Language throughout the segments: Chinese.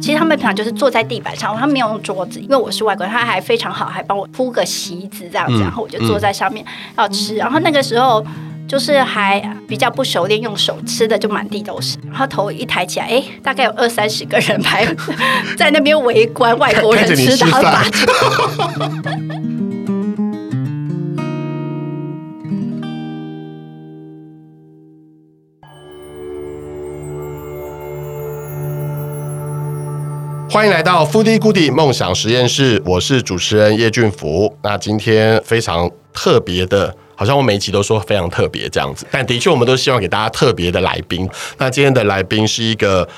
其实他们平常就是坐在地板上，他没有用桌子，因为我是外国人，他还非常好，还帮我铺个席子这样子，然后我就坐在上面要吃。然后那个时候就是还比较不熟练，用手吃的就满地都是。然后头一抬起来，哎，大概有二三十个人排 在那边围观外国人吃他的 欢迎来到 Foodie Goodie 梦想实验室，我是主持人叶俊福。那今天非常特别的，好像我每一集都说非常特别这样子，但的确我们都希望给大家特别的来宾。那今天的来宾是一个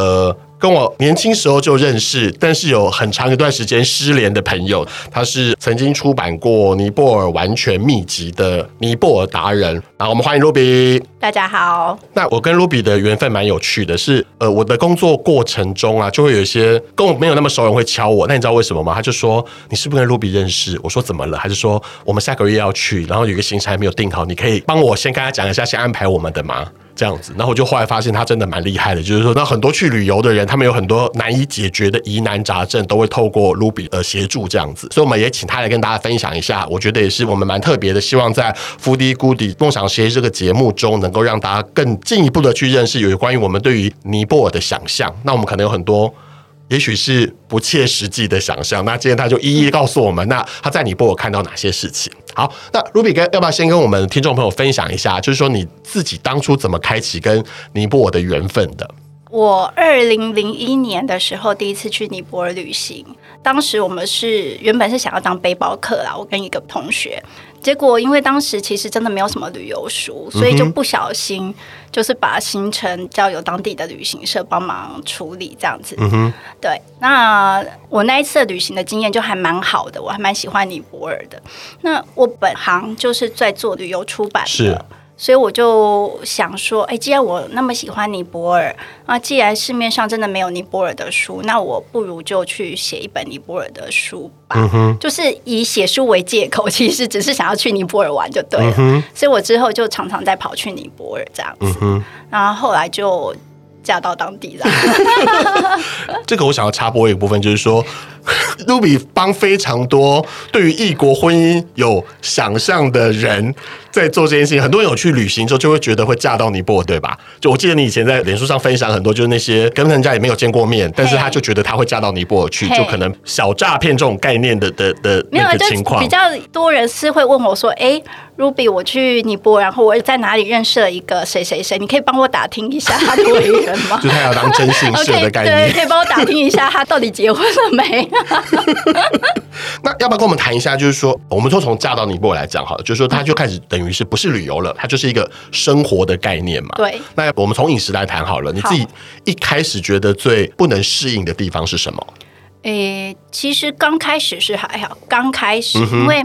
呃。跟我年轻时候就认识，但是有很长一段时间失联的朋友，他是曾经出版过《尼泊尔完全秘籍》的尼泊尔达人。然后我们欢迎 Ruby。大家好。那我跟 Ruby 的缘分蛮有趣的是，是呃，我的工作过程中啊，就会有一些跟我没有那么熟人会敲我。那你知道为什么吗？他就说你是不是跟 Ruby 认识？我说怎么了？还是说我们下个月要去，然后有一个行程还没有定好，你可以帮我先跟他讲一下，先安排我们的吗？这样子，然后我就后来发现他真的蛮厉害的，就是说，那很多去旅游的人，他们有很多难以解决的疑难杂症，都会透过 Ruby 呃协助这样子，所以我们也请他来跟大家分享一下。我觉得也是我们蛮特别的，希望在 Foodie Goodie 梦想实验这个节目中，能够让大家更进一步的去认识有关于我们对于尼泊尔的想象。那我们可能有很多。也许是不切实际的想象，那今天他就一一告诉我们，那他在尼泊尔看到哪些事情？好，那 Ruby 跟要不要先跟我们听众朋友分享一下，就是说你自己当初怎么开启跟尼泊尔的缘分的？我二零零一年的时候第一次去尼泊尔旅行，当时我们是原本是想要当背包客啦，我跟一个同学。结果，因为当时其实真的没有什么旅游书，所以就不小心就是把行程交由当地的旅行社帮忙处理这样子。嗯哼，对。那我那一次的旅行的经验就还蛮好的，我还蛮喜欢尼泊尔的。那我本行就是在做旅游出版的。是。所以我就想说，哎，既然我那么喜欢尼泊尔，那既然市面上真的没有尼泊尔的书，那我不如就去写一本尼泊尔的书吧。嗯哼，就是以写书为借口，其实只是想要去尼泊尔玩就对了。嗯，所以我之后就常常在跑去尼泊尔这样子。嗯哼，然后后来就嫁到当地了。这个我想要插播一个部分，就是说。Ruby 帮非常多对于异国婚姻有想象的人在做这件事情。很多人有去旅行之后，就会觉得会嫁到尼泊尔，对吧？就我记得你以前在脸书上分享很多，就是那些跟人家也没有见过面，但是他就觉得他会嫁到尼泊尔去，就可能小诈骗这种概念的的的那个情况。比较多人是会问我说：“哎，Ruby，我去尼泊尔，然后我在哪里认识了一个谁谁谁？你可以帮我打听一下他的为人吗？” 就他要当征信社的概念，okay, 对，可以帮我打听一下他到底结婚了没？那要不要跟我们谈一下？就是说，我们说从嫁到尼泊尔来讲，好了，就是说，他就开始等于是不是旅游了，它就是一个生活的概念嘛。对。那我们从饮食来谈好了，你自己一开始觉得最不能适应的地方是什么？诶、欸，其实刚开始是还好，刚开始，因为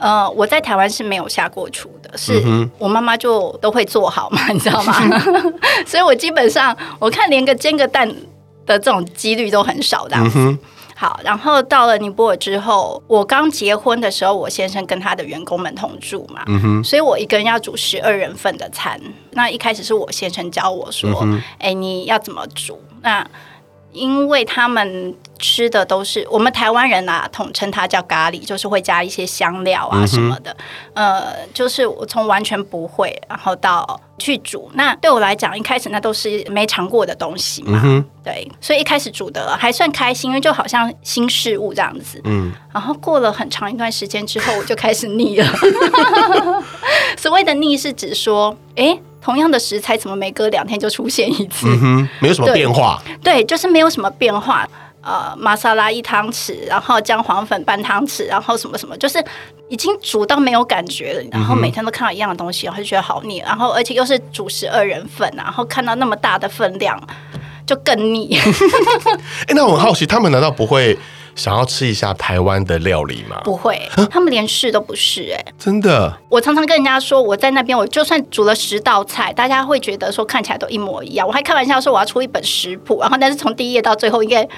呃，我在台湾是没有下过厨的，是我妈妈就都会做好嘛，你知道吗？所以我基本上我看连个煎个蛋的这种几率都很少的。嗯好，然后到了尼泊尔之后，我刚结婚的时候，我先生跟他的员工们同住嘛，嗯哼，所以我一个人要煮十二人份的餐。那一开始是我先生教我说，哎、嗯，你要怎么煮？那因为他们吃的都是我们台湾人啊，统称它叫咖喱，就是会加一些香料啊什么的。嗯、呃，就是我从完全不会，然后到去煮，那对我来讲，一开始那都是没尝过的东西嘛。嗯、对，所以一开始煮的还算开心，因为就好像新事物这样子。嗯。然后过了很长一段时间之后，我就开始腻了。所谓的腻是指说，哎。同样的食材，怎么每隔两天就出现一次？嗯哼，没有什么变化。对，对，就是没有什么变化。呃，玛莎拉一汤匙，然后姜黄粉半汤匙，然后什么什么，就是已经煮到没有感觉了。然后每天都看到一样的东西，然后就觉得好腻。然后而且又是主食二人份，然后看到那么大的分量，就更腻。哎、欸，那我很好奇，他们难道不会？想要吃一下台湾的料理吗？不会，他们连试都不试。哎，真的。我常常跟人家说，我在那边，我就算煮了十道菜，大家会觉得说看起来都一模一样。我还开玩笑说我要出一本食谱，然后但是从第一页到最后应该。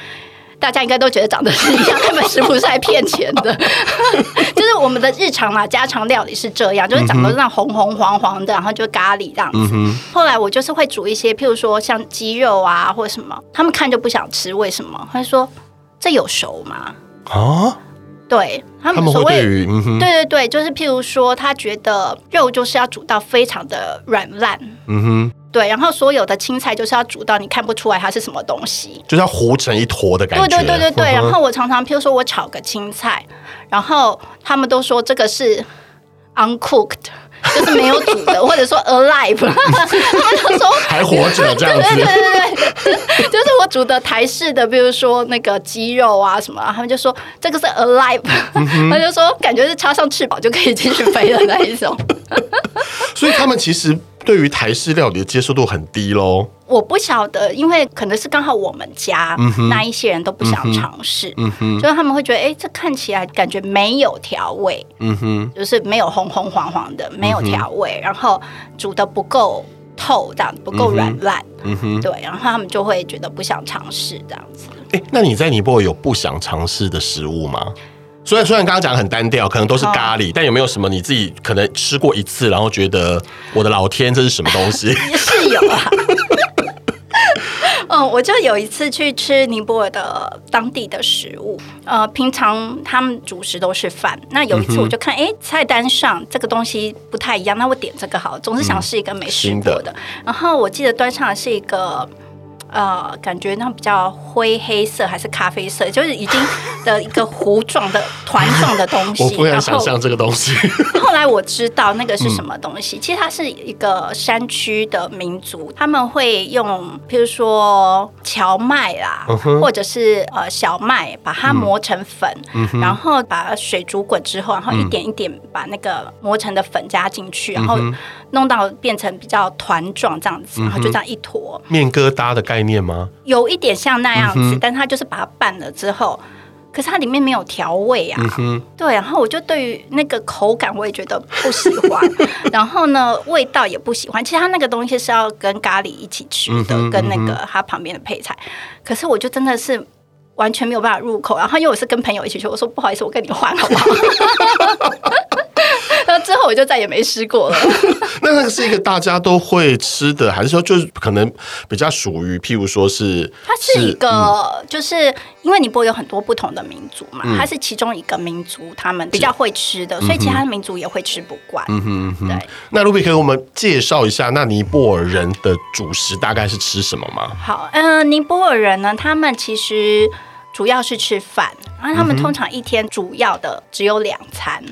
大家应该都觉得长得是一样，那本食谱是来骗钱的。就是我们的日常嘛，家常料理是这样，就是长得是那红红黄黄的，然后就咖喱这样子。嗯、后来我就是会煮一些，譬如说像鸡肉啊或者什么，他们看就不想吃，为什么？他说这有熟吗？啊？对他们所谓，嗯、对对对，就是譬如说，他觉得肉就是要煮到非常的软烂，嗯哼，对，然后所有的青菜就是要煮到你看不出来它是什么东西，就是要糊成一坨的感觉。对对对对对，嗯、然后我常常譬如说我炒个青菜，然后他们都说这个是 uncooked。就是没有煮的，或者说 alive，他们就说还活着这样子。对对对对，就是我煮的台式的，比如说那个鸡肉啊什么，他们就说这个是 alive，嗯、他就说感觉是插上翅膀就可以继续飞的那一种。所以他们其实。对于台式料理的接受度很低喽。我不晓得，因为可能是刚好我们家那一些人都不想尝试，嗯哼，就是他们会觉得，哎，这看起来感觉没有调味，嗯哼，就是没有红红黄黄的，没有调味，然后煮的不够透，这样不够软烂，嗯哼，对，然后他们就会觉得不想尝试这样子。哎，那你在尼泊尔有不想尝试的食物吗？虽然虽然刚刚讲的很单调，可能都是咖喱，哦、但有没有什么你自己可能吃过一次，然后觉得我的老天，这是什么东西？是有啊。嗯，我就有一次去吃尼泊尔的当地的食物。呃，平常他们主食都是饭，那有一次我就看，哎、嗯，菜单上这个东西不太一样，那我点这个好，总是想试一个没试过的。嗯、然后我记得端上的是一个。呃，感觉那比较灰黑色还是咖啡色，就是已经的一个糊状的团状的东西。我不敢想象这个东西。后来我知道那个是什么东西，嗯、其实它是一个山区的民族，他们会用，譬如说荞麦啦，嗯、或者是呃小麦，把它磨成粉，嗯、然后把水煮滚之后，然后一点一点把那个磨成的粉加进去，嗯、然后弄到变成比较团状这样子，然后就这样一坨面疙瘩的概念。面吗？有一点像那样子，嗯、但它就是把它拌了之后，可是它里面没有调味啊。嗯、对，然后我就对于那个口感我也觉得不喜欢，然后呢，味道也不喜欢。其实它那个东西是要跟咖喱一起吃的，嗯、跟那个它旁边的配菜。可是我就真的是完全没有办法入口。然后因为我是跟朋友一起去，我说不好意思，我跟你换好不好？然后之后我就再也没吃过了。那那个是一个大家都会吃的，还是说就是可能比较属于，譬如说是它是一个，嗯、就是因为尼泊尔有很多不同的民族嘛，嗯、它是其中一个民族，他们比较会吃的，所以其他的民族也会吃不惯。嗯哼嗯哼，对。那 Ruby 可以给我们介绍一下，那尼泊尔人的主食大概是吃什么吗？好，嗯、呃，尼泊尔人呢，他们其实。主要是吃饭，然后他们通常一天主要的只有两餐。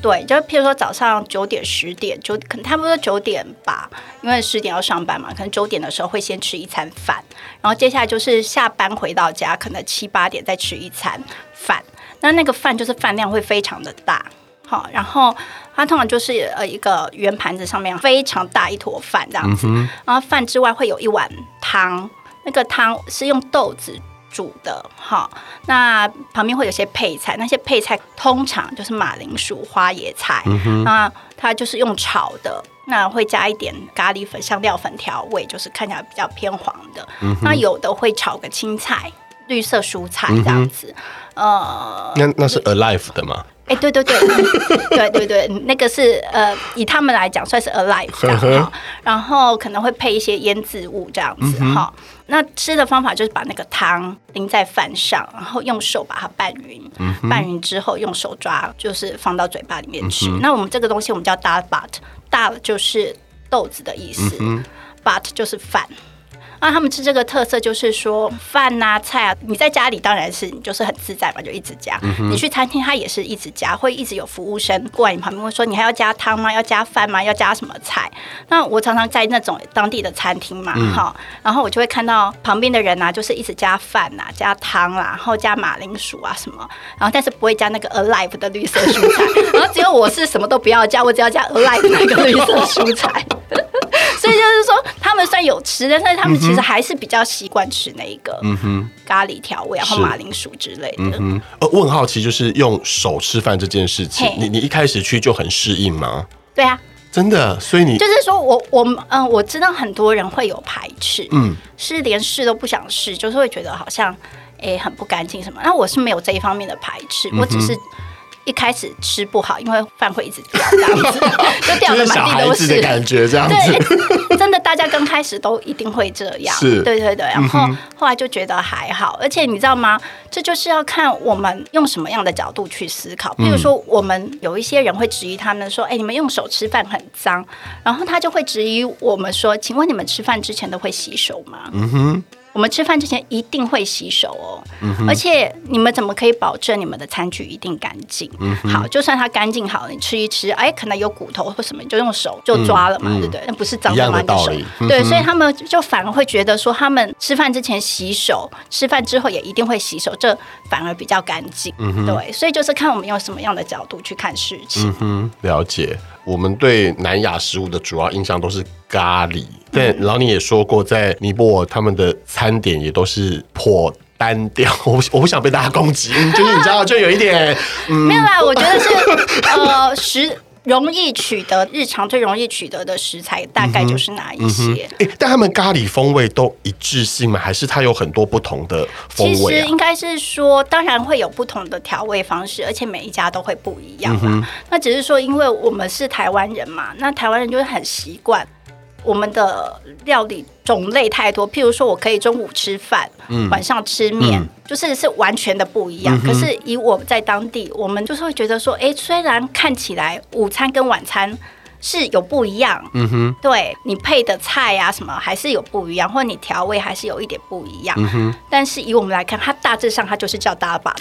对，就譬如说早上九点、十点，九可能差不多九点吧，因为十点要上班嘛，可能九点的时候会先吃一餐饭，然后接下来就是下班回到家，可能七八点再吃一餐饭。那那个饭就是饭量会非常的大，好，然后它通常就是呃一个圆盘子上面非常大一坨饭这样子，嗯、然后饭之外会有一碗汤，那个汤是用豆子。煮的哈，那旁边会有些配菜，那些配菜通常就是马铃薯、花椰菜，嗯、那它就是用炒的，那会加一点咖喱粉、香料粉调味，就是看起来比较偏黄的。嗯、那有的会炒个青菜、绿色蔬菜这样子，嗯、呃，那那是 alive 的吗？哎，对对对，对 对对，那个是呃，以他们来讲算是 alive 这样，然后可能会配一些腌制物这样子哈。那吃的方法就是把那个汤淋在饭上，然后用手把它拌匀，拌匀之后用手抓，就是放到嘴巴里面吃。那我们这个东西我们叫 dal bhat，dal 就是豆子的意思，bhat 就是饭。那他们吃这个特色就是说饭啊菜啊，你在家里当然是你就是很自在嘛，就一直加。嗯、你去餐厅，它也是一直加，会一直有服务生过来你旁边会说，你还要加汤吗？要加饭吗？要加什么菜？那我常常在那种当地的餐厅嘛，哈、嗯，然后我就会看到旁边的人啊，就是一直加饭啊，加汤啦、啊，然后加马铃薯啊什么，然后但是不会加那个 alive 的绿色蔬菜，然后只有我是什么都不要加，我只要加 alive 那个绿色蔬菜。就是说，他们虽然有吃，但是他们其实还是比较习惯吃那一个咖喱调味，然后马铃薯之类的。嗯，呃，我很好奇，就是用手吃饭这件事情，你你一开始去就很适应吗？对啊，真的。所以你就是说我我嗯、呃，我知道很多人会有排斥，嗯，是连试都不想试，就是会觉得好像哎、欸、很不干净什么。那我是没有这一方面的排斥，我只是。一开始吃不好，因为饭会一直掉，这样子就 掉的满地都是。的感觉这样子，对，真的，大家刚开始都一定会这样。是，对对对。然后、嗯、后来就觉得还好，而且你知道吗？这就是要看我们用什么样的角度去思考。比如说，我们有一些人会质疑他们说：“哎、欸，你们用手吃饭很脏。”然后他就会质疑我们说：“请问你们吃饭之前都会洗手吗？”嗯哼。我们吃饭之前一定会洗手哦，嗯、而且你们怎么可以保证你们的餐具一定干净？嗯、好，就算它干净好了，你吃一吃，哎，可能有骨头或什么，你就用手就抓了嘛，嗯、对不对？那不是脏的吗？手、嗯，对，所以他们就反而会觉得说，他们吃饭之前洗手，吃饭之后也一定会洗手，这反而比较干净。嗯、对，所以就是看我们用什么样的角度去看事情。嗯、了解。我们对南亚食物的主要印象都是咖喱，但然后你也说过，在尼泊尔他们的餐点也都是颇单调。我不我不想被大家攻击，就是你知道，就有一点，嗯、没有啦，我觉得是 呃食。容易取得，日常最容易取得的食材大概就是哪一些？哎、嗯嗯，但他们咖喱风味都一致性吗？还是它有很多不同的风味、啊？其实应该是说，当然会有不同的调味方式，而且每一家都会不一样嘛。嗯、那只是说，因为我们是台湾人嘛，那台湾人就是很习惯。我们的料理种类太多，譬如说，我可以中午吃饭，嗯、晚上吃面，嗯、就是是完全的不一样。嗯、可是以我在当地，我们就是会觉得说，哎，虽然看起来午餐跟晚餐。是有不一样，嗯哼，对你配的菜啊什么还是有不一样，或者你调味还是有一点不一样，嗯哼。但是以我们来看，它大致上它就是叫大把，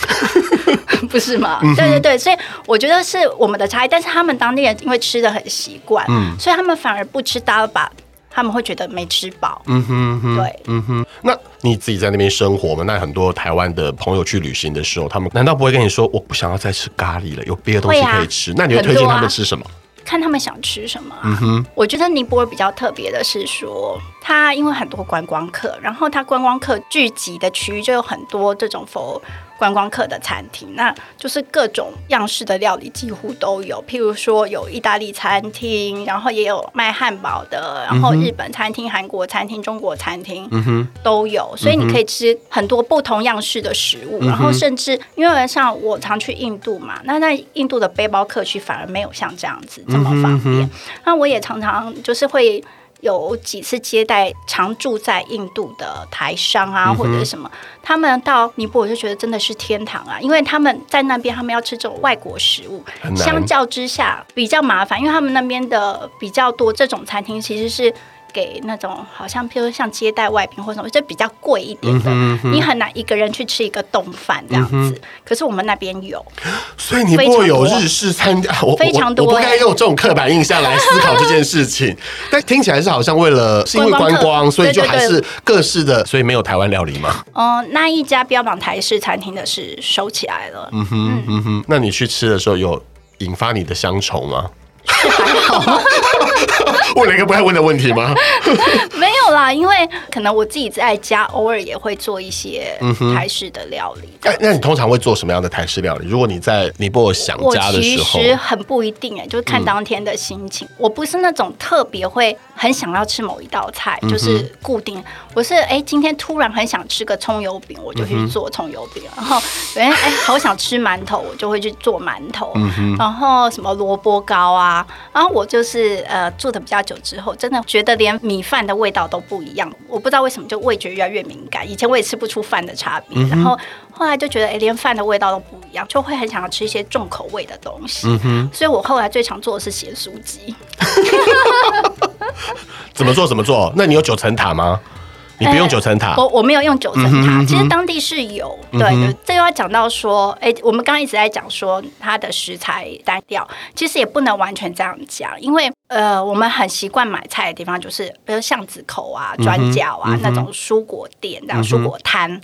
不是吗？嗯、对对对，所以我觉得是我们的差异。但是他们当地人因为吃的很习惯，嗯，所以他们反而不吃大把，他们会觉得没吃饱，嗯哼，哼，对，嗯哼。那你自己在那边生活嘛？那很多台湾的朋友去旅行的时候，他们难道不会跟你说，我不想要再吃咖喱了，有别的东西可以吃？啊、那你会推荐他们吃什么？看他们想吃什么啊。嗯哼。我觉得尼泊尔比较特别的是说，它因为很多观光客，然后它观光客聚集的区域就有很多这种佛。观光客的餐厅，那就是各种样式的料理几乎都有。譬如说有意大利餐厅，然后也有卖汉堡的，然后日本餐厅、韩国餐厅、中国餐厅都有。所以你可以吃很多不同样式的食物。然后甚至因为像我常去印度嘛，那在印度的背包客区反而没有像这样子这么方便。那我也常常就是会。有几次接待常住在印度的台商啊，或者是什么，他们到尼泊尔就觉得真的是天堂啊，因为他们在那边他们要吃这种外国食物，相较之下比较麻烦，因为他们那边的比较多这种餐厅其实是。给那种好像，譬如像接待外宾或什么，就比较贵一点的，嗯嗯、你很难一个人去吃一个冻饭这样子。嗯、可是我们那边有，所以你不会有日式餐厅，我非常多。我不该用这种刻板印象来思考这件事情。但听起来是好像为了是因为观光，所以就还是各式的，所以没有台湾料理吗？嗯、呃，那一家标榜台式餐厅的是收起来了。嗯哼，嗯哼。那你去吃的时候有引发你的乡愁吗？还好。问了一个不太问的问题吗？有啦，因为可能我自己在家偶尔也会做一些台式的料理。哎、嗯，那你通常会做什么样的台式料理？如果你在尼泊尔想家的时候，其实很不一定哎，就是看当天的心情。嗯、我不是那种特别会很想要吃某一道菜，就是固定。我是哎，今天突然很想吃个葱油饼，我就去做葱油饼。然后哎哎，好想吃馒头，我就会去做馒头。然后什么萝卜糕啊，然后我就是呃做的比较久之后，真的觉得连米饭的味道都不一样。我不知道为什么，就味觉越来越敏感。以前我也吃不出饭的差别，嗯、然后后来就觉得，哎，连饭的味道都不一样，就会很想要吃一些重口味的东西。所以我后来最常做的是咸酥鸡。怎么做？怎么做？那你有九层塔吗？你不用九层塔，我我没有用九层塔。嗯、哼其实当地是有，对，这又要讲到说，哎，我们刚刚一直在讲说它的食材单调，其实也不能完全这样讲，因为呃，我们很习惯买菜的地方就是，比如巷子口啊、转角啊、嗯、那种蔬果店、这样蔬果摊。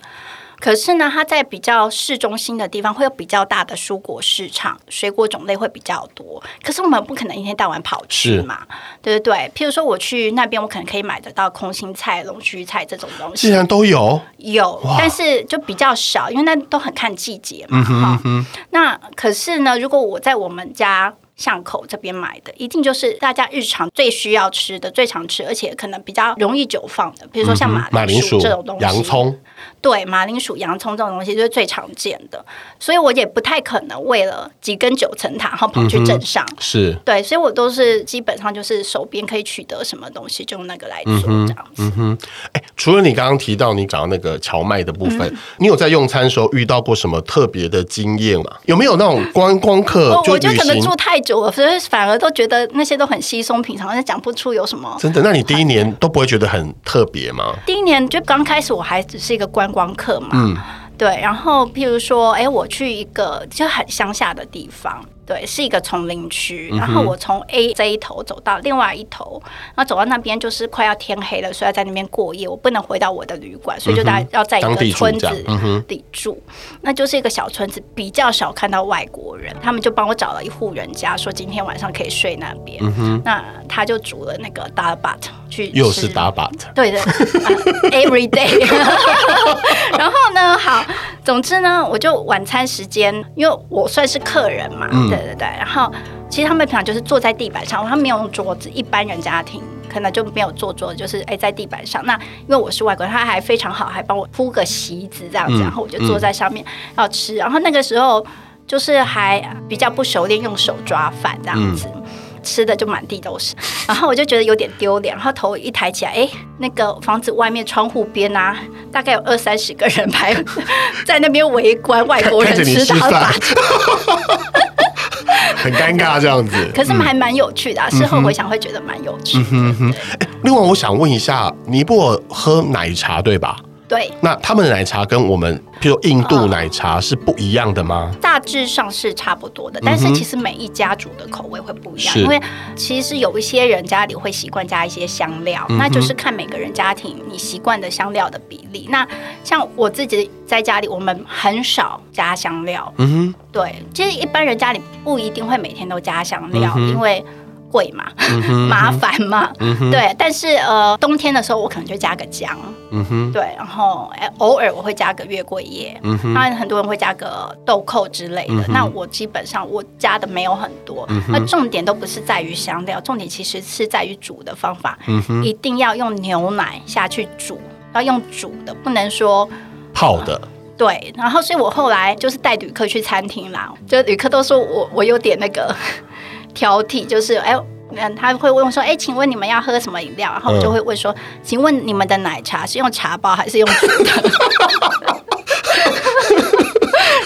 可是呢，它在比较市中心的地方会有比较大的蔬果市场，水果种类会比较多。可是我们不可能一天到晚跑去嘛，是对不对？譬如说我去那边，我可能可以买得到空心菜、龙须菜这种东西，竟然都有有，但是就比较少，因为那都很看季节嘛。哈、嗯哼嗯哼，那可是呢，如果我在我们家。巷口这边买的，一定就是大家日常最需要吃的、最常吃，而且可能比较容易久放的，比如说像马铃薯这种东西，洋葱。对，马铃薯、洋葱这种东西就是最常见的，所以我也不太可能为了几根九层塔，然后跑去镇上。嗯、是对，所以我都是基本上就是手边可以取得什么东西，就用那个来做这样子。嗯哼，哎、嗯，除了你刚刚提到你讲的那个荞麦的部分，嗯、你有在用餐的时候遇到过什么特别的经验吗？有没有那种观光客就？我就可能住太久了，所以反而都觉得那些都很稀松平常，但讲不出有什么。真的？那你第一年都不会觉得很特别吗？第一年就刚开始我还只是一个观光客嘛。嗯。对，然后譬如说，哎，我去一个就很乡下的地方。对，是一个丛林区，然后我从 A 这一头走到另外一头，然后走到那边就是快要天黑了，所以要在那边过夜。我不能回到我的旅馆，所以就大家要在一个村子里住，那就是一个小村子，比较少看到外国人。他们就帮我找了一户人家，说今天晚上可以睡那边。那他就煮了那个 dabat 去，又是 dabat，对的，every day。然后呢，好，总之呢，我就晚餐时间，因为我算是客人嘛。对对对，然后其实他们平常就是坐在地板上，他们没有用桌子，一般人家庭可能就没有坐桌子，就是哎在地板上。那因为我是外国人，他还非常好，还帮我铺个席子这样子，然后我就坐在上面要吃。然后那个时候就是还比较不熟练，用手抓饭这样子。吃的就满地都是，然后我就觉得有点丢脸，然后头一抬起来，哎，那个房子外面窗户边啊，大概有二三十个人 排 在那边围观外国人吃大 饭，很尴尬这样子。可是还蛮有趣的，啊，事后回想会觉得蛮有趣另外我想问一下，尼泊尔喝奶茶对吧？对，那他们的奶茶跟我们，譬如印度奶茶是不一样的吗？大致上是差不多的，但是其实每一家煮的口味会不一样，因为其实有一些人家里会习惯加一些香料，那就是看每个人家庭你习惯的香料的比例。那像我自己在家里，我们很少加香料。嗯哼，对，其实一般人家里不一定会每天都加香料，因为。贵嘛，麻烦嘛，对。但是呃，冬天的时候我可能就加个姜，对。然后偶尔我会加个月桂叶，当然很多人会加个豆蔻之类的。那我基本上我加的没有很多。那重点都不是在于香料，重点其实是在于煮的方法。一定要用牛奶下去煮，要用煮的，不能说泡的。对。然后，所以我后来就是带旅客去餐厅啦，就旅客都说我我有点那个。挑剔就是，哎，他会问说，哎，请问你们要喝什么饮料？然后我就会问说，请问你们的奶茶是用茶包还是用煮的？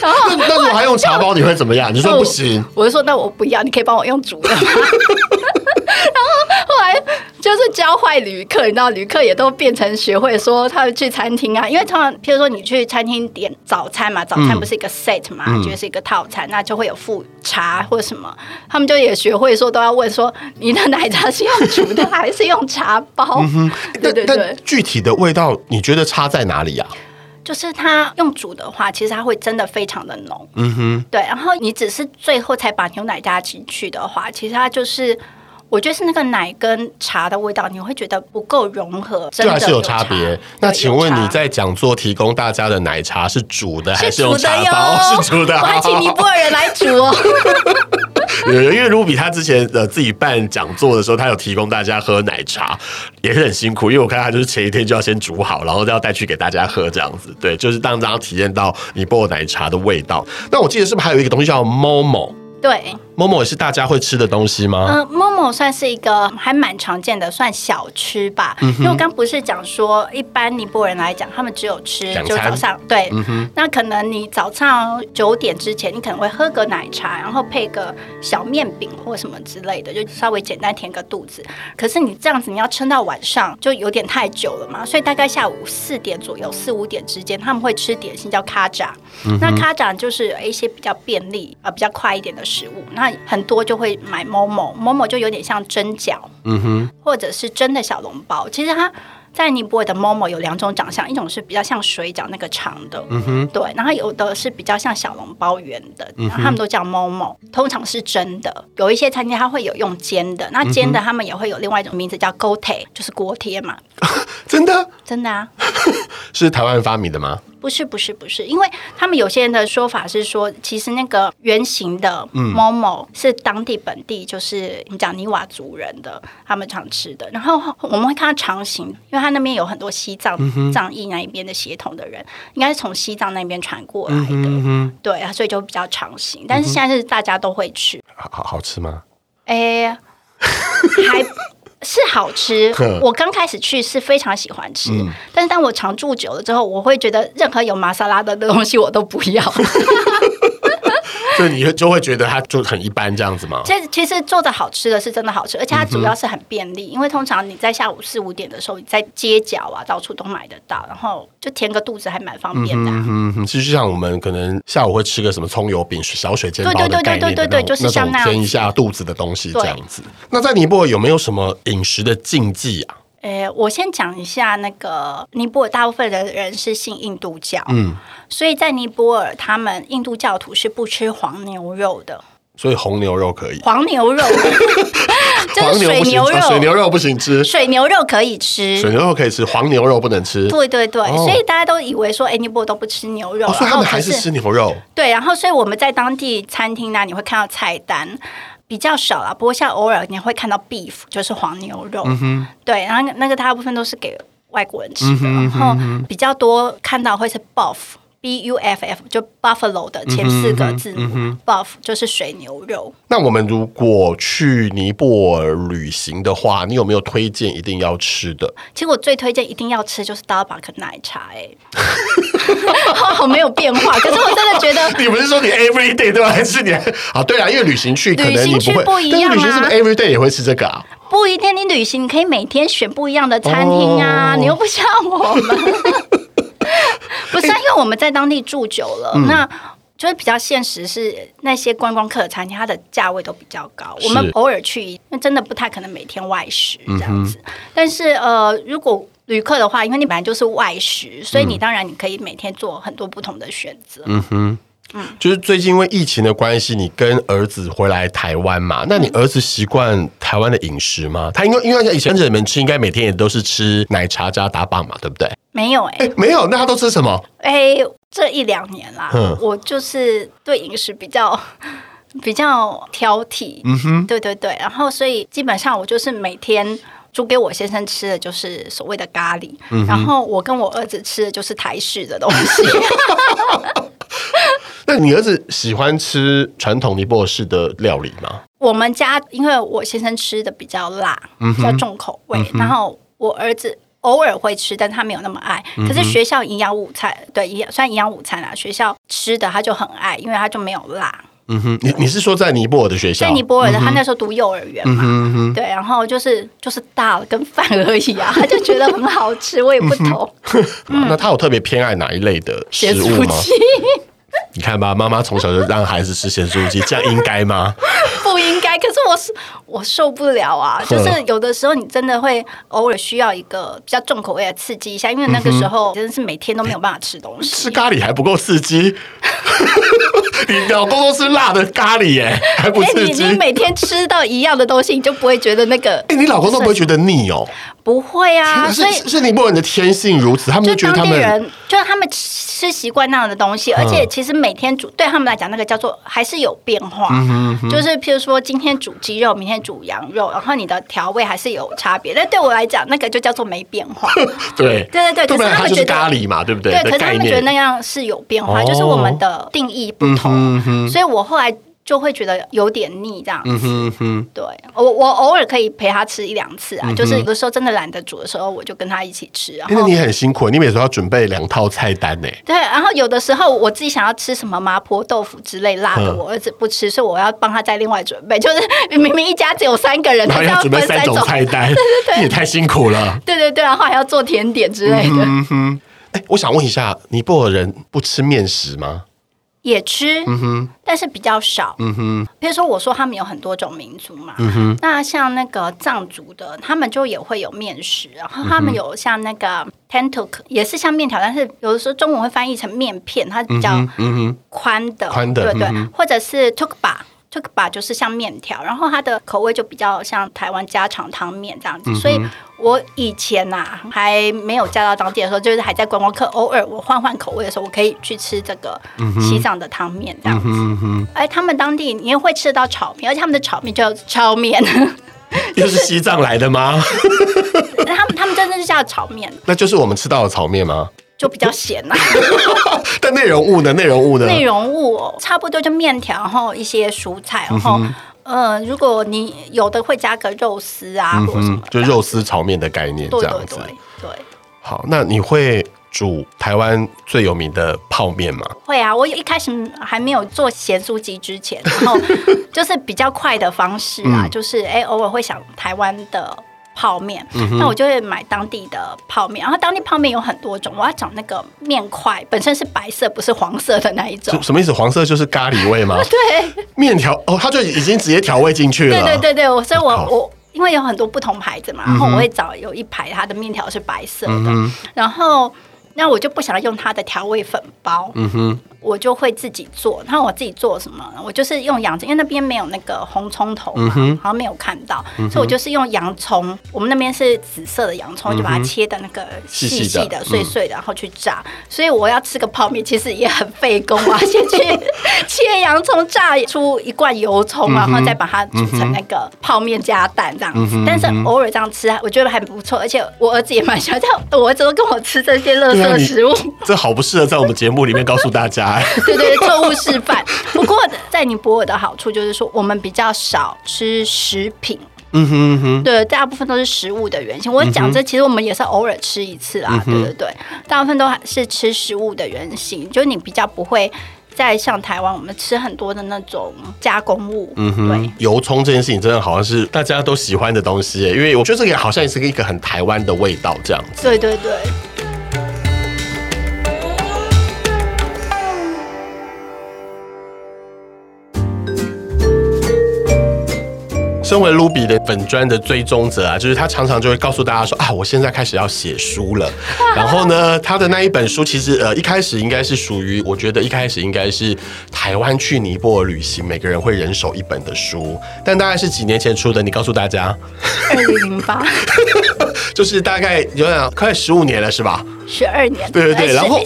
然后，那如果还用茶包，你会怎么样？你说不行，我就说那我不要，你可以帮我用煮的吗？然 后就是教坏旅客，你知道，旅客也都变成学会说，他们去餐厅啊，因为通常，譬如说你去餐厅点早餐嘛，早餐不是一个 set 嘛，嗯、就是一个套餐，那就会有附茶或什么，他们就也学会说，都要问说，你的奶茶是用煮的还是用茶包？对对对，具体的味道你觉得差在哪里呀、啊？就是它用煮的话，其实它会真的非常的浓。嗯哼，对，然后你只是最后才把牛奶加进去的话，其实它就是。我觉得是那个奶跟茶的味道，你会觉得不够融合，真的还是有差别。那请问你在讲座提供大家的奶茶是煮的还是用茶包？是煮的，我还请尼泊尔人来煮哦。因为卢比他之前呃自己办讲座的时候，他有提供大家喝奶茶，也是很辛苦。因为我看他就是前一天就要先煮好，然后要带去给大家喝这样子。对，就是当大家体验到尼泊尔奶茶的味道。那我记得是不是还有一个东西叫 Momo？对。Momo 也是大家会吃的东西吗？嗯，Momo 算是一个还蛮常见的，算小吃吧。嗯、因为我刚不是讲说，一般尼泊尔人来讲，他们只有吃就早上对。嗯、那可能你早上九点之前，你可能会喝个奶茶，然后配个小面饼或什么之类的，就稍微简单填个肚子。可是你这样子，你要撑到晚上，就有点太久了嘛。所以大概下午四点左右，四五点之间，他们会吃点心叫卡扎。那卡扎就是一些比较便利啊、比较快一点的食物。那很多就会买 Momo，Momo 就有点像蒸饺，嗯哼，或者是蒸的小笼包。其实它在尼泊尔的 Momo 有两种长相，一种是比较像水饺那个长的，嗯哼，对，然后有的是比较像小笼包圆的，然后他们都叫 Momo，通常是蒸的。有一些餐厅它会有用煎的，那煎的他们也会有另外一种名字叫 Gote，就是锅贴嘛。真的？真的啊？是台湾发明的吗？不是不是不是，因为他们有些人的说法是说，其实那个圆形的 momo 是当地本地，就是你讲尼瓦族人的他们常吃的。然后我们会看到长形，因为他那边有很多西藏藏裔那一边的血统的人，应该是从西藏那边传过来的，对啊，所以就比较长形。但是现在是大家都会吃，好好好吃吗？哎，还。是好吃，我刚开始去是非常喜欢吃，嗯、但是当我常住久了之后，我会觉得任何有玛莎拉的东西我都不要。所以你就会觉得它就很一般这样子吗？其实其实做的好吃的是真的好吃，而且它主要是很便利，嗯、因为通常你在下午四五点的时候，你在街角啊到处都买得到，然后就填个肚子还蛮方便的、啊。嗯哼，其实就像我们可能下午会吃个什么葱油饼、小水煎包的概念，对对对对对对，就是像那样填一下肚子的东西这样子。那在尼泊尔有没有什么饮食的禁忌啊？诶，我先讲一下那个尼泊尔，大部分的人是信印度教，嗯，所以在尼泊尔，他们印度教徒是不吃黄牛肉的，所以红牛肉可以，黄牛肉。就是水牛肉，水牛肉不行吃，水牛肉可以吃，水牛肉可以吃，黄牛肉不能吃，对对对，所以大家都以为说，哎，尼泊尔都不吃牛肉，所以他们还是吃牛肉，对，然后所以我们在当地餐厅呢，你会看到菜单。比较少啦，不过像偶尔你会看到 beef，就是黄牛肉，对，然后那个大部分都是给外国人吃的，然后比较多看到会是 buff。B U F F 就 Buffalo 的前四个字母，嗯嗯、Buff 就是水牛肉。那我们如果去尼泊尔旅行的话，你有没有推荐一定要吃的？其实我最推荐一定要吃就是 Starbucks 奶茶，哎，好没有变化。可是我真的觉得，你不是说你 every day 对吧？还是你啊？对啊，因为旅行去可能你不会，不一样啊，旅行是不是 every day 也会吃这个啊？不一定，你旅行你可以每天选不一样的餐厅啊，哦、你又不像我们。不是，因为我们在当地住久了，欸、那就是比较现实，是那些观光客的餐厅，它的价位都比较高。我们偶尔去，那真的不太可能每天外食这样子。嗯、但是呃，如果旅客的话，因为你本来就是外食，所以你当然你可以每天做很多不同的选择。嗯哼。嗯，就是最近因为疫情的关系，你跟儿子回来台湾嘛？那你儿子习惯台湾的饮食吗？他因为因为以前跟着你们吃，应该每天也都是吃奶茶加打棒嘛，对不对？没有哎、欸欸，没有，那他都吃什么？哎、欸，这一两年啦，嗯、我就是对饮食比较比较挑剔。嗯哼，对对对，然后所以基本上我就是每天煮给我先生吃的就是所谓的咖喱，嗯、然后我跟我儿子吃的就是台式的东西。那你儿子喜欢吃传统尼泊尔式的料理吗？我们家因为我先生吃的比较辣，嗯、比较重口味，嗯、然后我儿子偶尔会吃，但他没有那么爱。可是学校营养午餐，对，营养算营养午餐啦，学校吃的他就很爱，因为他就没有辣。嗯哼，你你是说在尼泊尔的学校？在尼泊尔的，他那时候读幼儿园嘛，嗯、哼对，然后就是就是大了跟饭而已啊，他 就觉得很好吃，我也不懂。嗯、那他有特别偏爱哪一类的食物吗？你看吧，妈妈从小就让孩子吃咸酥鸡，这样应该吗？不应该。可是我是我受不了啊！就是有的时候你真的会偶尔需要一个比较重口味的刺激一下，因为那个时候真的是每天都没有办法吃东西。吃咖喱还不够刺激？你老公都吃辣的咖喱耶，还不刺激？你你每天吃到一样的东西，你就不会觉得那个？哎，你老公都不会觉得腻哦？不会啊，所以是尼泊尔人的天性如此，他们就觉得他们人就是他们吃习惯那样的东西，而且其实每天煮对他们来讲，那个叫做还是有变化，就是譬如说今天煮鸡肉，明天煮羊肉，然后你的调味还是有差别。但对我来讲，那个就叫做没变化。对对对对，可是他们觉得咖喱嘛，对不对？对，可是他们觉得那样是有变化，就是我们的定义不同，所以我后来。就会觉得有点腻这样子，嗯哼哼对我我偶尔可以陪他吃一两次啊，嗯、就是有的时候真的懒得煮的时候，我就跟他一起吃。因为你很辛苦，你每次要准备两套菜单呢。对，然后有的时候我自己想要吃什么麻婆豆腐之类辣的，我儿子不吃，所以我要帮他再另外准备。就是明明一家只有三个人，他要准备三种菜单，对 对对，也太辛苦了。对对对，然后还要做甜点之类的。嗯哼，哎，我想问一下，尼泊尔人不吃面食吗？也吃，嗯哼，但是比较少，嗯哼。比如说，我说他们有很多种民族嘛，嗯哼。那像那个藏族的，他们就也会有面食，然后他们有像那个 tantuk，也是像面条，但是有的时候中文会翻译成面片，它比较宽的，宽的，对对。或者是 tukpa。Tukpa 就是像面条，然后它的口味就比较像台湾家常汤面这样子。所以我以前呐、啊、还没有嫁到当地的时候，就是还在观光客，偶尔我换换口味的时候，我可以去吃这个西藏的汤面这样子。哎，他们当地你也会吃得到炒面，而且他们的炒面叫炒面。又是西藏来的吗？他们他们真的是叫炒面，那就是我们吃到的炒面吗？就比较咸呐。但内容物呢？内容物呢？内容物哦，差不多就面条，然后一些蔬菜，然后、嗯、呃，如果你有的会加个肉丝啊，或者什么，就肉丝炒面的概念这样子。对对对，对。好，那你会煮台湾最有名的泡面吗？会啊，我一开始还没有做咸酥鸡之前，然后就是比较快的方式啊，嗯、就是哎，偶尔会想台湾的泡面，嗯、那我就会买当地的泡面。然后当地泡面有很多种，我要找那个面块本身是白色，不是黄色的那一种。什么意思？黄色就是咖喱味吗？对，面条哦，它就已经直接调味进去了。对对对对，所以我我。因为有很多不同牌子嘛，然后我会找有一排它的面条是白色的，嗯、然后那我就不想要用它的调味粉包。嗯哼。我就会自己做，然后我自己做什么？我就是用洋葱，因为那边没有那个红葱头嘛，嗯、好像没有看到，嗯、所以我就是用洋葱。我们那边是紫色的洋葱，嗯、就把它切的那个细细的、碎碎的，然后去炸。嗯、所以我要吃个泡面，其实也很费工啊，先去切洋葱，炸出一罐油葱，然后再把它煮成那个泡面加蛋这样子。嗯、但是偶尔这样吃，我觉得还不错，而且我儿子也蛮喜欢，我儿子都跟我吃这些垃圾食物。这好不适合在我们节目里面告诉大家。对对 对，错误示范。不过在尼泊尔的好处就是说，我们比较少吃食品。嗯哼嗯哼，对，大部分都是食物的原型。我讲这其实我们也是偶尔吃一次啦。对对对，大部分都还是吃食物的原型。就你比较不会再像台湾，我们吃很多的那种加工物。嗯哼，对，油葱这件事情真的好像是大家都喜欢的东西，因为我觉得这个好像也是一个很台湾的味道这样子。对对对。身为 Ruby 的粉砖的追踪者啊，就是他常常就会告诉大家说啊，我现在开始要写书了。然后呢，他的那一本书其实呃一开始应该是属于，我觉得一开始应该是台湾去尼泊尔旅行，每个人会人手一本的书。但大概是几年前出的，你告诉大家，二零零八，就是大概有点快十五年了，是吧？十二年，对对对，然后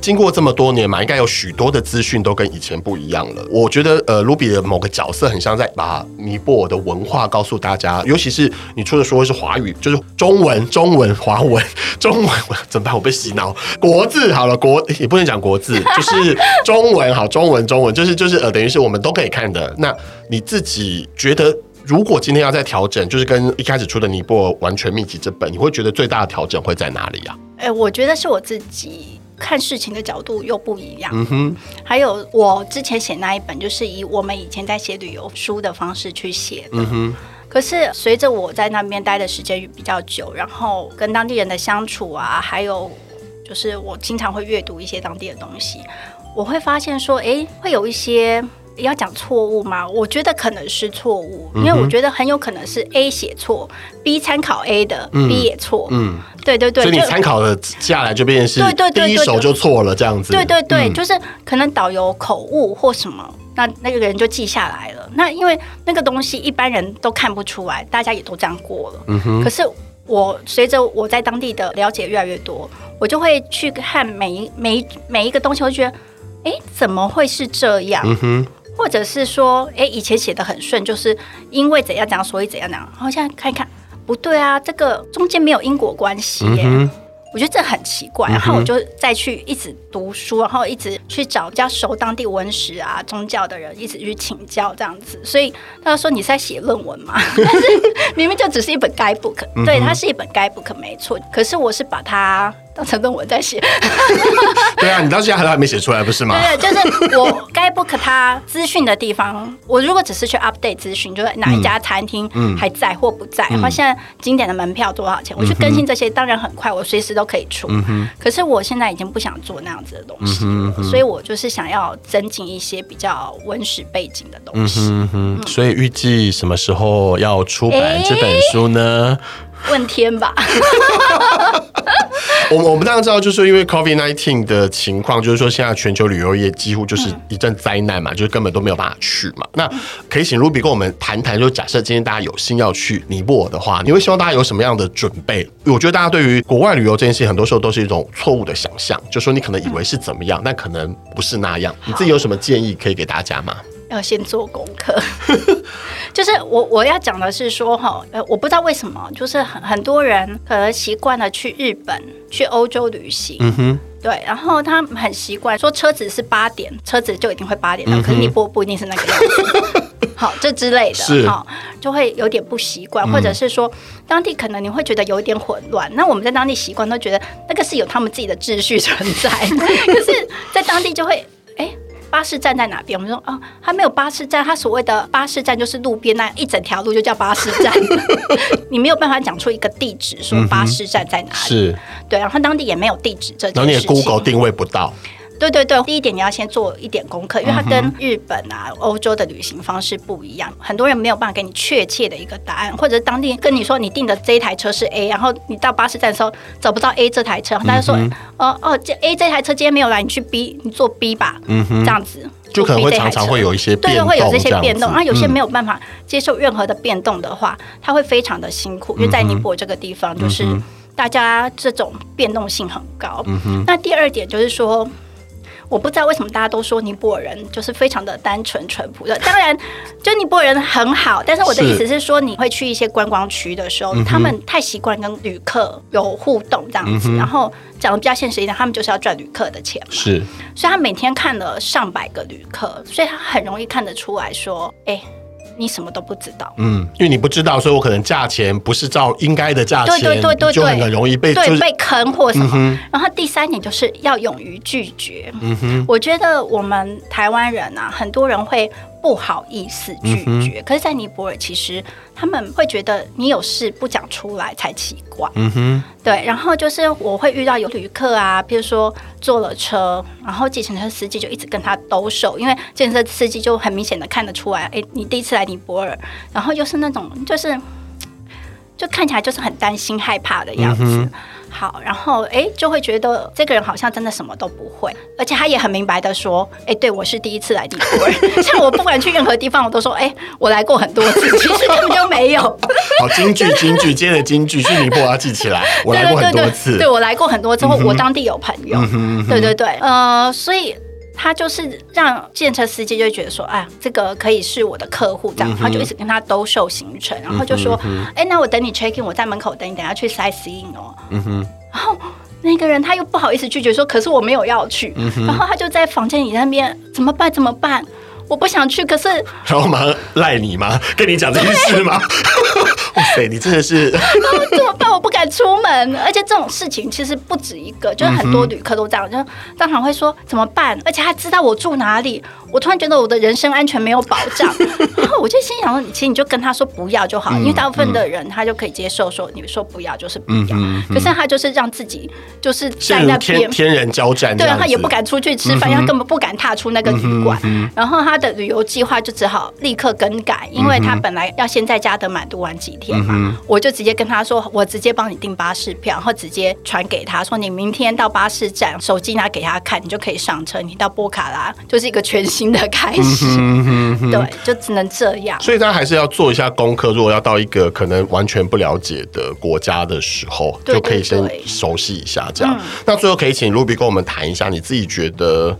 经过这么多年嘛，应该有许多的资讯都跟以前不一样了。我觉得呃，Ruby 的某个角色很像在把尼泊尔的文化告诉大家，尤其是你出的书会是华语，就是中文、中文、华文、中文，怎么办？我被洗脑。国字好了，国也不能讲国字，就是中文好，中文、中文，就是就是呃，等于是我们都可以看的。那你自己觉得，如果今天要再调整，就是跟一开始出的尼泊尔完全秘籍这本，你会觉得最大的调整会在哪里呀？哎，我觉得是我自己看事情的角度又不一样。嗯哼，还有我之前写那一本，就是以我们以前在写旅游书的方式去写的。嗯哼，可是随着我在那边待的时间比较久，然后跟当地人的相处啊，还有就是我经常会阅读一些当地的东西，我会发现说，哎，会有一些。要讲错误吗？我觉得可能是错误，因为我觉得很有可能是 A 写错，B 参考 A 的，B 也错。嗯，对对对，所以你参考了下来就变成是对对对，第一手就错了这样子。对对对，就是可能导游口误或什么，那那个人就记下来了。那因为那个东西一般人都看不出来，大家也都这样过了。嗯哼。可是我随着我在当地的了解越来越多，我就会去看每一每一每一个东西，我就觉得，哎，怎么会是这样？嗯哼。或者是说，哎，以前写的很顺，就是因为怎样怎样，所以怎样怎样。然后现在看一看，不对啊，这个中间没有因果关系耶。嗯我觉得这很奇怪，然后我就再去一直读书，然后一直去找比较熟当地文史啊、宗教的人，一直去请教这样子。所以他说：“你是在写论文嘛？” 但是明明就只是一本 guidebook，对，它是一本 guidebook 没错。可是我是把它当成论文在写。对啊，你到现在还还没写出来不是吗？对，就是我 guidebook 它资讯的地方，我如果只是去 update 资讯，就是哪一家餐厅还在或不在，然后现在经典的门票多少钱，我去更新这些，当然很快，我随时都。可以出，嗯、可是我现在已经不想做那样子的东西所以我就是想要增进一些比较文史背景的东西。所以预计什么时候要出版这本书呢？欸、问天吧。我我们当然知道，就是因为 COVID nineteen 的情况，就是说现在全球旅游业几乎就是一阵灾难嘛，就是根本都没有办法去嘛。那可以请 Ruby 跟我们谈谈，就假设今天大家有心要去尼泊尔的话，你会希望大家有什么样的准备？我觉得大家对于国外旅游这件事，很多时候都是一种错误的想象，就说你可能以为是怎么样，但可能不是那样。你自己有什么建议可以给大家吗？要先做功课，就是我我要讲的是说哈，呃，我不知道为什么，就是很很多人可能习惯了去日本、去欧洲旅行，嗯哼，对，然后他很习惯说车子是八点，车子就一定会八点到，嗯、可是你不不一定是那个样子，好，这之类的，好，就会有点不习惯，或者是说当地可能你会觉得有一点混乱，那我们在当地习惯都觉得那个是有他们自己的秩序存在，可是在当地就会哎。欸巴士站在哪边？我们说哦，还没有巴士站。他所谓的巴士站就是路边那一整条路就叫巴士站。你没有办法讲出一个地址，说巴士站在哪里？是，对。然后当地也没有地址这件事情。然后你的 Google 定位不到。对对对，第一点你要先做一点功课，因为它跟日本啊、欧洲的旅行方式不一样，很多人没有办法给你确切的一个答案，或者当地跟你说你订的这一台车是 A，然后你到巴士站的时候找不到 A 这台车，大家说哦哦，这 A 这台车今天没有来，你去 B，你坐 B 吧，嗯哼，这样子就可能会常常会有一些变动，对，会有这些变动。那有些没有办法接受任何的变动的话，他会非常的辛苦，因为在尼泊尔这个地方就是大家这种变动性很高。嗯哼，那第二点就是说。我不知道为什么大家都说尼泊尔人就是非常的单纯淳朴的，当然，就尼泊尔人很好，但是我的意思是说，你会去一些观光区的时候，他们太习惯跟旅客有互动这样子，然后讲的比较现实一点，他们就是要赚旅客的钱嘛，是，所以他每天看了上百个旅客，所以他很容易看得出来说，哎。你什么都不知道，嗯，因为你不知道，所以我可能价钱不是照应该的价钱，对对对对，就很容易被对被坑或什么。然后第三点就是要勇于拒绝。嗯哼，我觉得我们台湾人啊，很多人会。不好意思拒绝，嗯、可是，在尼泊尔其实他们会觉得你有事不讲出来才奇怪。嗯哼，对。然后就是我会遇到有旅客啊，比如说坐了车，然后计程车司机就一直跟他兜售，因为计程车司机就很明显的看得出来，哎，你第一次来尼泊尔，然后又是那种就是就看起来就是很担心害怕的样子。嗯好，然后哎，就会觉得这个人好像真的什么都不会，而且他也很明白的说，哎，对我是第一次来尼泊尔，像我不管去任何地方，我都说，哎，我来过很多次，其实根本就没有。好，京剧，京剧，接着京剧，去尼泊尔要记起来，我来过很多次，对，对，对，对，我来过很多次，我当地有朋友，对对对，呃，所以。他就是让建车司机就觉得说，哎，这个可以是我的客户，这样，他就一直跟他兜售行程，然后就说，哎，那我等你 check in，我在门口等你，等下去 sightseeing 哦。嗯哼。然后那个人他又不好意思拒绝说，可是我没有要去。然后他就在房间里那边怎么办？怎么办？我不想去，可是然后马上赖你吗？跟你讲这件事吗？哇塞，你真的是怎么办？我不敢出门，而且这种事情其实不止一个，就是很多旅客都这样，就当场会说怎么办？而且他知道我住哪里，我突然觉得我的人身安全没有保障，然后我就心想说，其实你就跟他说不要就好，因为大部分的人他就可以接受说你说不要就是不要，可是他就是让自己就是在那边天人交战，对，他也不敢出去吃饭，他根本不敢踏出那个旅馆，然后他的旅游计划就只好立刻更改，因为他本来要先在加德满都玩几天嘛。嗯、我就直接跟他说，我直接帮你订巴士票，然后直接传给他说，你明天到巴士站，手机拿给他看，你就可以上车，你到波卡拉就是一个全新的开始。嗯、哼哼 对，就只能这样。所以他还是要做一下功课，如果要到一个可能完全不了解的国家的时候，就可以先熟悉一下这样。嗯、那最后可以请 Ruby 跟我们谈一下，你自己觉得，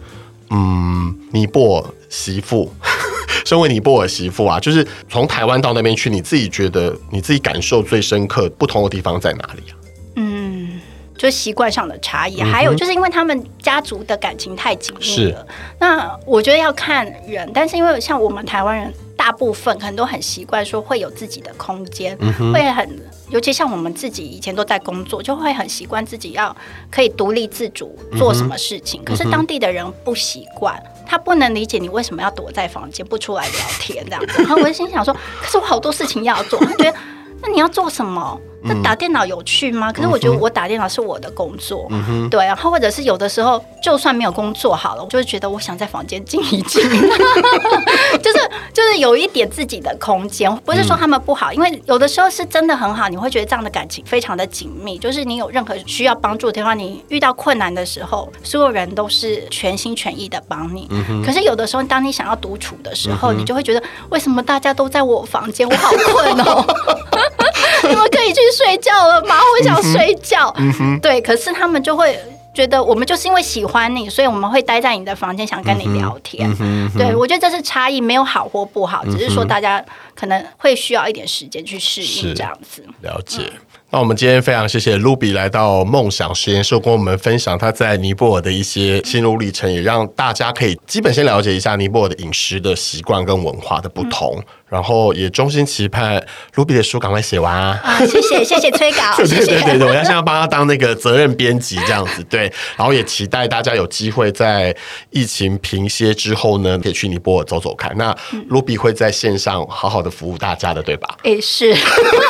嗯，尼泊尔媳妇。身为尼泊尔媳妇啊，就是从台湾到那边去，你自己觉得你自己感受最深刻不同的地方在哪里啊？嗯，就习惯上的差异，还有就是因为他们家族的感情太紧密了。那我觉得要看人，但是因为像我们台湾人，大部分可能都很习惯说会有自己的空间，嗯、会很，尤其像我们自己以前都在工作，就会很习惯自己要可以独立自主做什么事情。嗯、可是当地的人不习惯。他不能理解你为什么要躲在房间不出来聊天这样子，然后我就心想说，可是我好多事情要做。他觉得，那你要做什么？那打电脑有趣吗？可是我觉得我打电脑是我的工作，对。然后或者是有的时候，就算没有工作好了，我就会觉得我想在房间静一静，就是就是有一点自己的空间。不是说他们不好，因为有的时候是真的很好，你会觉得这样的感情非常的紧密。就是你有任何需要帮助的地方，你遇到困难的时候，所有人都是全心全意的帮你。可是有的时候，当你想要独处的时候，你就会觉得为什么大家都在我房间，我好困哦。你们可以去睡觉了吗？我想睡觉。嗯哼，对，可是他们就会觉得我们就是因为喜欢你，所以我们会待在你的房间，想跟你聊天。对，我觉得这是差异，没有好或不好，只是说大家可能会需要一点时间去适应这样子。了解。嗯那我们今天非常谢谢 Ruby 来到梦想实验室，跟我们分享他在尼泊尔的一些心路历程，也让大家可以基本先了解一下尼泊尔的饮食的习惯跟文化的不同。嗯然后也衷心期盼 Ruby 的书赶快写完啊！啊，谢谢谢谢催稿，对对对对，我要现在帮他当那个责任编辑这样子，对。然后也期待大家有机会在疫情平歇之后呢，可以去尼泊尔走走看。那 Ruby 会在线上好好的服务大家的，对吧？也是。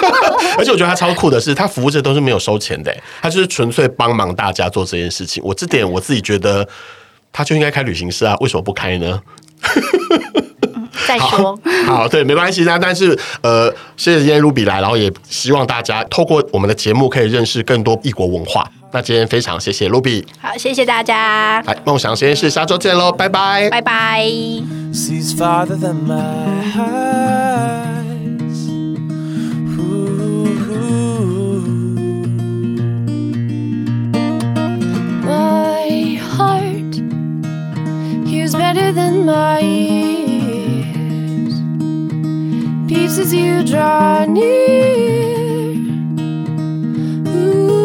而且我觉得他超酷的是，他服务这都是没有收钱的，他就是纯粹帮忙大家做这件事情。我这点我自己觉得，他就应该开旅行社啊，为什么不开呢？再说。好对没关系那但是呃谢谢今天露比来然后也希望大家透过我们的节目可以认识更多异国文化。那今天非常谢谢露比。好谢谢大家。来梦想实验室下周见喽拜拜。拜拜。Sees farther than my eyes. My heart hears better than my peeps as you draw near. Ooh,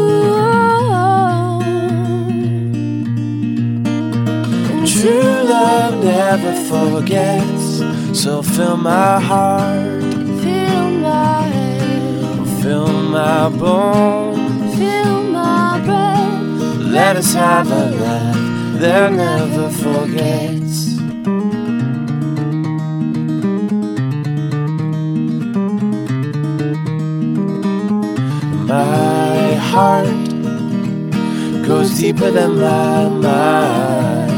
True love never forgets, so fill my heart, fill my head, fill my bones, fill my breath. Let us have a love that never forgets. heart goes deeper than my mind,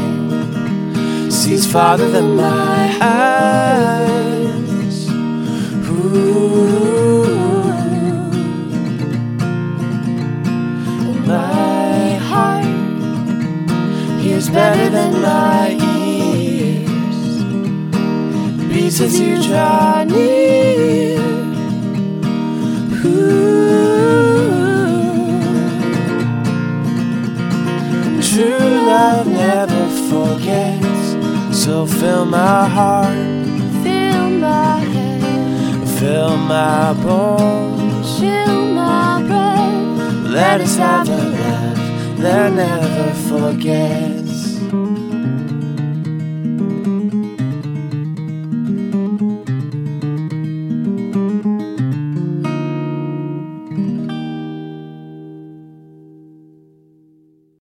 sees farther than my eyes. Ooh. My heart hears better than my ears, beats as you draw near. never forgets. So fill my heart, fill my head, fill my bones, fill my breath. Let us have a laugh that never forget.